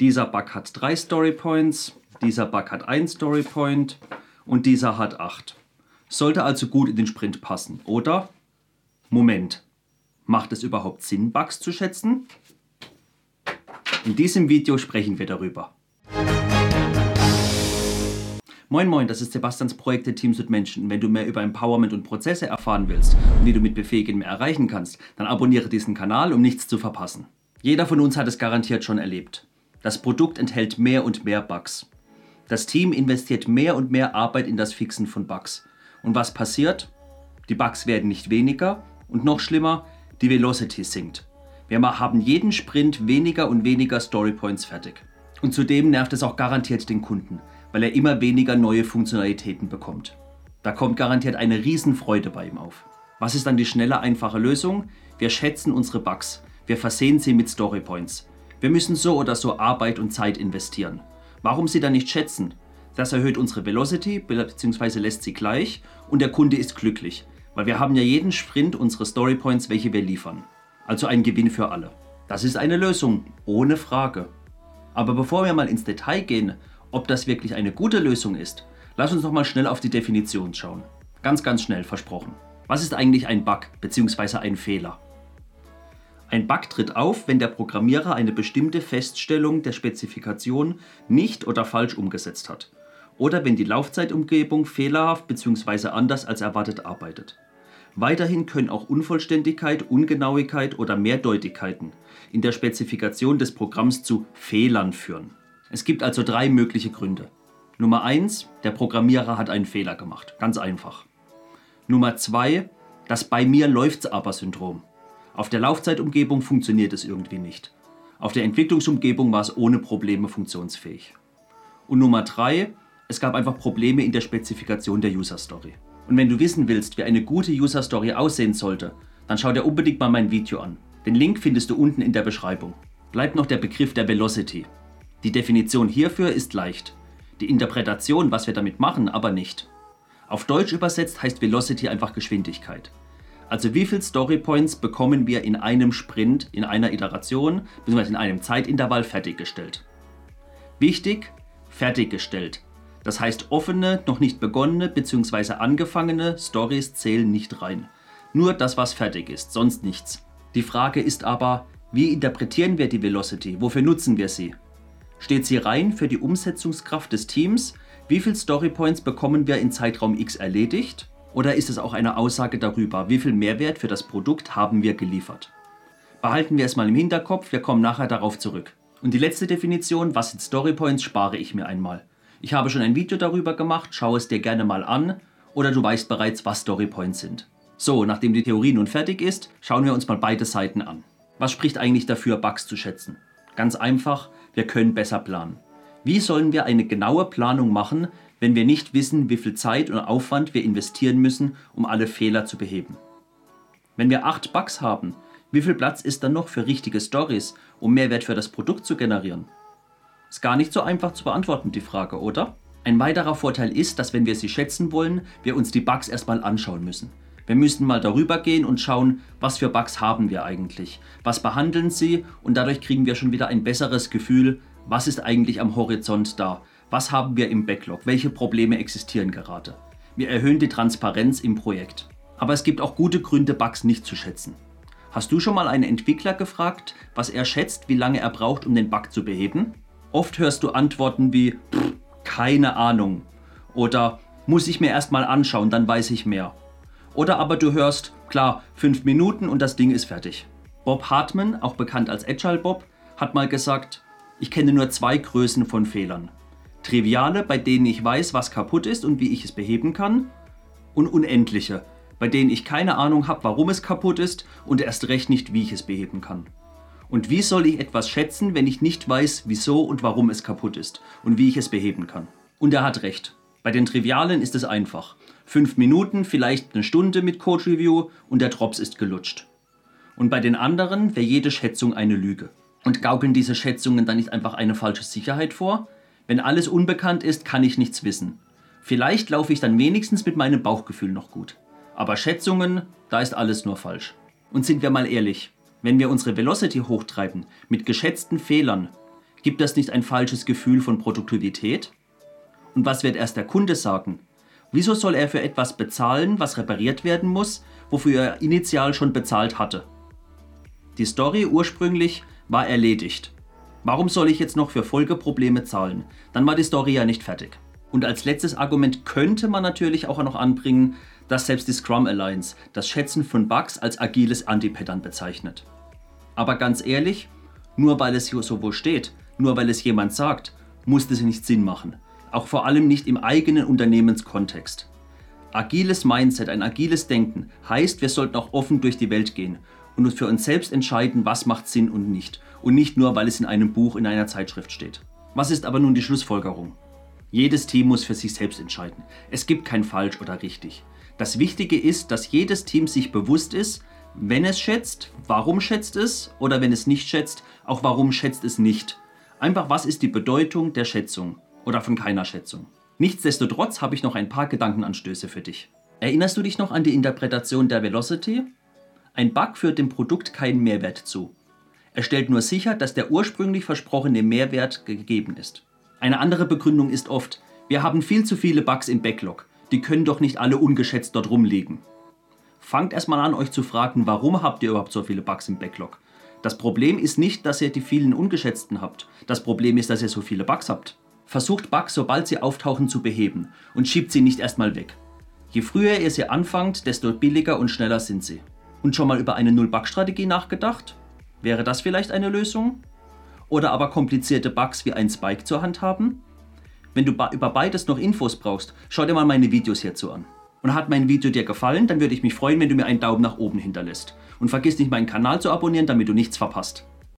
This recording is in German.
dieser Bug hat drei Story Points, dieser Bug hat ein Story Point und dieser hat acht. Sollte also gut in den Sprint passen, oder? Moment, macht es überhaupt Sinn, Bugs zu schätzen? In diesem Video sprechen wir darüber. Moin Moin, das ist Sebastians Projekte Teams und Menschen. Wenn du mehr über Empowerment und Prozesse erfahren willst und wie du mit Befähigen mehr erreichen kannst, dann abonniere diesen Kanal, um nichts zu verpassen. Jeder von uns hat es garantiert schon erlebt. Das Produkt enthält mehr und mehr Bugs. Das Team investiert mehr und mehr Arbeit in das Fixen von Bugs. Und was passiert? Die Bugs werden nicht weniger und noch schlimmer, die Velocity sinkt. Wir haben jeden Sprint weniger und weniger Storypoints fertig. Und zudem nervt es auch garantiert den Kunden weil er immer weniger neue Funktionalitäten bekommt. Da kommt garantiert eine Riesenfreude bei ihm auf. Was ist dann die schnelle, einfache Lösung? Wir schätzen unsere Bugs. Wir versehen sie mit Storypoints. Wir müssen so oder so Arbeit und Zeit investieren. Warum sie dann nicht schätzen? Das erhöht unsere Velocity bzw. lässt sie gleich und der Kunde ist glücklich, weil wir haben ja jeden Sprint unsere Storypoints, welche wir liefern. Also ein Gewinn für alle. Das ist eine Lösung, ohne Frage. Aber bevor wir mal ins Detail gehen, ob das wirklich eine gute Lösung ist, lass uns noch mal schnell auf die Definition schauen. Ganz, ganz schnell versprochen. Was ist eigentlich ein Bug bzw. ein Fehler? Ein Bug tritt auf, wenn der Programmierer eine bestimmte Feststellung der Spezifikation nicht oder falsch umgesetzt hat. Oder wenn die Laufzeitumgebung fehlerhaft bzw. anders als erwartet arbeitet. Weiterhin können auch Unvollständigkeit, Ungenauigkeit oder Mehrdeutigkeiten in der Spezifikation des Programms zu Fehlern führen. Es gibt also drei mögliche Gründe. Nummer 1, der Programmierer hat einen Fehler gemacht. Ganz einfach. Nummer 2, das bei mir läuft's aber Syndrom. Auf der Laufzeitumgebung funktioniert es irgendwie nicht. Auf der Entwicklungsumgebung war es ohne Probleme funktionsfähig. Und Nummer 3, es gab einfach Probleme in der Spezifikation der User Story. Und wenn du wissen willst, wie eine gute User Story aussehen sollte, dann schau dir unbedingt mal mein Video an. Den Link findest du unten in der Beschreibung. Bleibt noch der Begriff der Velocity. Die Definition hierfür ist leicht. Die Interpretation, was wir damit machen, aber nicht. Auf Deutsch übersetzt heißt Velocity einfach Geschwindigkeit. Also wie viele Storypoints bekommen wir in einem Sprint, in einer Iteration bzw. in einem Zeitintervall fertiggestellt. Wichtig, fertiggestellt. Das heißt offene, noch nicht begonnene bzw. angefangene Stories zählen nicht rein. Nur das, was fertig ist, sonst nichts. Die Frage ist aber, wie interpretieren wir die Velocity? Wofür nutzen wir sie? Steht sie rein für die Umsetzungskraft des Teams? Wie viele Storypoints bekommen wir in Zeitraum X erledigt? Oder ist es auch eine Aussage darüber, wie viel Mehrwert für das Produkt haben wir geliefert? Behalten wir es mal im Hinterkopf, wir kommen nachher darauf zurück. Und die letzte Definition, was sind Storypoints, spare ich mir einmal. Ich habe schon ein Video darüber gemacht, schau es dir gerne mal an oder du weißt bereits, was Storypoints sind. So, nachdem die Theorie nun fertig ist, schauen wir uns mal beide Seiten an. Was spricht eigentlich dafür, Bugs zu schätzen? Ganz einfach, wir können besser planen. Wie sollen wir eine genaue Planung machen, wenn wir nicht wissen, wie viel Zeit und Aufwand wir investieren müssen, um alle Fehler zu beheben? Wenn wir 8 Bugs haben, wie viel Platz ist dann noch für richtige Stories, um Mehrwert für das Produkt zu generieren? Ist gar nicht so einfach zu beantworten, die Frage, oder? Ein weiterer Vorteil ist, dass wenn wir sie schätzen wollen, wir uns die Bugs erstmal anschauen müssen. Wir müssen mal darüber gehen und schauen, was für Bugs haben wir eigentlich, was behandeln sie und dadurch kriegen wir schon wieder ein besseres Gefühl, was ist eigentlich am Horizont da, was haben wir im Backlog, welche Probleme existieren gerade. Wir erhöhen die Transparenz im Projekt. Aber es gibt auch gute Gründe, Bugs nicht zu schätzen. Hast du schon mal einen Entwickler gefragt, was er schätzt, wie lange er braucht, um den Bug zu beheben? Oft hörst du Antworten wie keine Ahnung oder muss ich mir erstmal anschauen, dann weiß ich mehr. Oder aber du hörst, klar, 5 Minuten und das Ding ist fertig. Bob Hartman, auch bekannt als Agile Bob, hat mal gesagt, ich kenne nur zwei Größen von Fehlern. Triviale, bei denen ich weiß, was kaputt ist und wie ich es beheben kann. Und unendliche, bei denen ich keine Ahnung habe, warum es kaputt ist und erst recht nicht, wie ich es beheben kann. Und wie soll ich etwas schätzen, wenn ich nicht weiß, wieso und warum es kaputt ist und wie ich es beheben kann? Und er hat recht. Bei den Trivialen ist es einfach. Fünf Minuten, vielleicht eine Stunde mit Code Review und der Drops ist gelutscht. Und bei den anderen wäre jede Schätzung eine Lüge. Und gaukeln diese Schätzungen dann nicht einfach eine falsche Sicherheit vor? Wenn alles unbekannt ist, kann ich nichts wissen. Vielleicht laufe ich dann wenigstens mit meinem Bauchgefühl noch gut. Aber Schätzungen, da ist alles nur falsch. Und sind wir mal ehrlich, wenn wir unsere Velocity hochtreiben mit geschätzten Fehlern, Gibt das nicht ein falsches Gefühl von Produktivität? Und was wird erst der Kunde sagen? Wieso soll er für etwas bezahlen, was repariert werden muss, wofür er initial schon bezahlt hatte? Die Story ursprünglich war erledigt. Warum soll ich jetzt noch für Folgeprobleme zahlen? Dann war die Story ja nicht fertig. Und als letztes Argument könnte man natürlich auch noch anbringen, dass selbst die Scrum Alliance das Schätzen von Bugs als agiles Anti-Pattern bezeichnet. Aber ganz ehrlich, nur weil es hier so wo steht, nur weil es jemand sagt, muss das nicht Sinn machen auch vor allem nicht im eigenen Unternehmenskontext. Agiles Mindset, ein agiles Denken heißt, wir sollten auch offen durch die Welt gehen und für uns selbst entscheiden, was macht Sinn und nicht. Und nicht nur, weil es in einem Buch, in einer Zeitschrift steht. Was ist aber nun die Schlussfolgerung? Jedes Team muss für sich selbst entscheiden. Es gibt kein falsch oder richtig. Das Wichtige ist, dass jedes Team sich bewusst ist, wenn es schätzt, warum schätzt es oder wenn es nicht schätzt, auch warum schätzt es nicht. Einfach, was ist die Bedeutung der Schätzung? oder von keiner Schätzung. Nichtsdestotrotz habe ich noch ein paar Gedankenanstöße für dich. Erinnerst du dich noch an die Interpretation der Velocity? Ein Bug führt dem Produkt keinen Mehrwert zu. Er stellt nur sicher, dass der ursprünglich versprochene Mehrwert gegeben ist. Eine andere Begründung ist oft, wir haben viel zu viele Bugs im Backlog, die können doch nicht alle ungeschätzt dort rumliegen. Fangt erstmal an, euch zu fragen, warum habt ihr überhaupt so viele Bugs im Backlog? Das Problem ist nicht, dass ihr die vielen ungeschätzten habt. Das Problem ist, dass ihr so viele Bugs habt. Versucht Bugs, sobald sie auftauchen, zu beheben und schiebt sie nicht erstmal weg. Je früher ihr sie anfangt, desto billiger und schneller sind sie. Und schon mal über eine Null-Bug-Strategie nachgedacht? Wäre das vielleicht eine Lösung? Oder aber komplizierte Bugs wie ein Spike zur Hand haben? Wenn du über beides noch Infos brauchst, schau dir mal meine Videos hierzu an. Und hat mein Video dir gefallen, dann würde ich mich freuen, wenn du mir einen Daumen nach oben hinterlässt. Und vergiss nicht meinen Kanal zu abonnieren, damit du nichts verpasst.